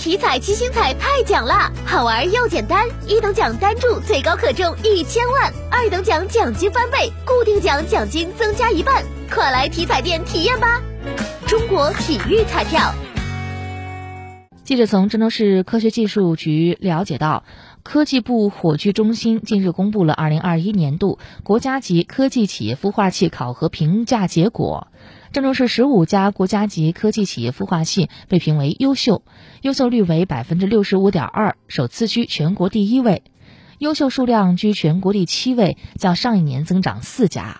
体彩七星彩太奖啦，好玩又简单，一等奖单注最高可中一千万，二等奖奖金翻倍，固定奖奖金增加一半，快来体彩店体验吧！中国体育彩票。记者从郑州市科学技术局了解到，科技部火炬中心近日公布了二零二一年度国家级科技企业孵化器考核评价结果。郑州市十五家国家级科技企业孵化器被评为优秀，优秀率为百分之六十五点二，首次居全国第一位，优秀数量居全国第七位，较上一年增长四家。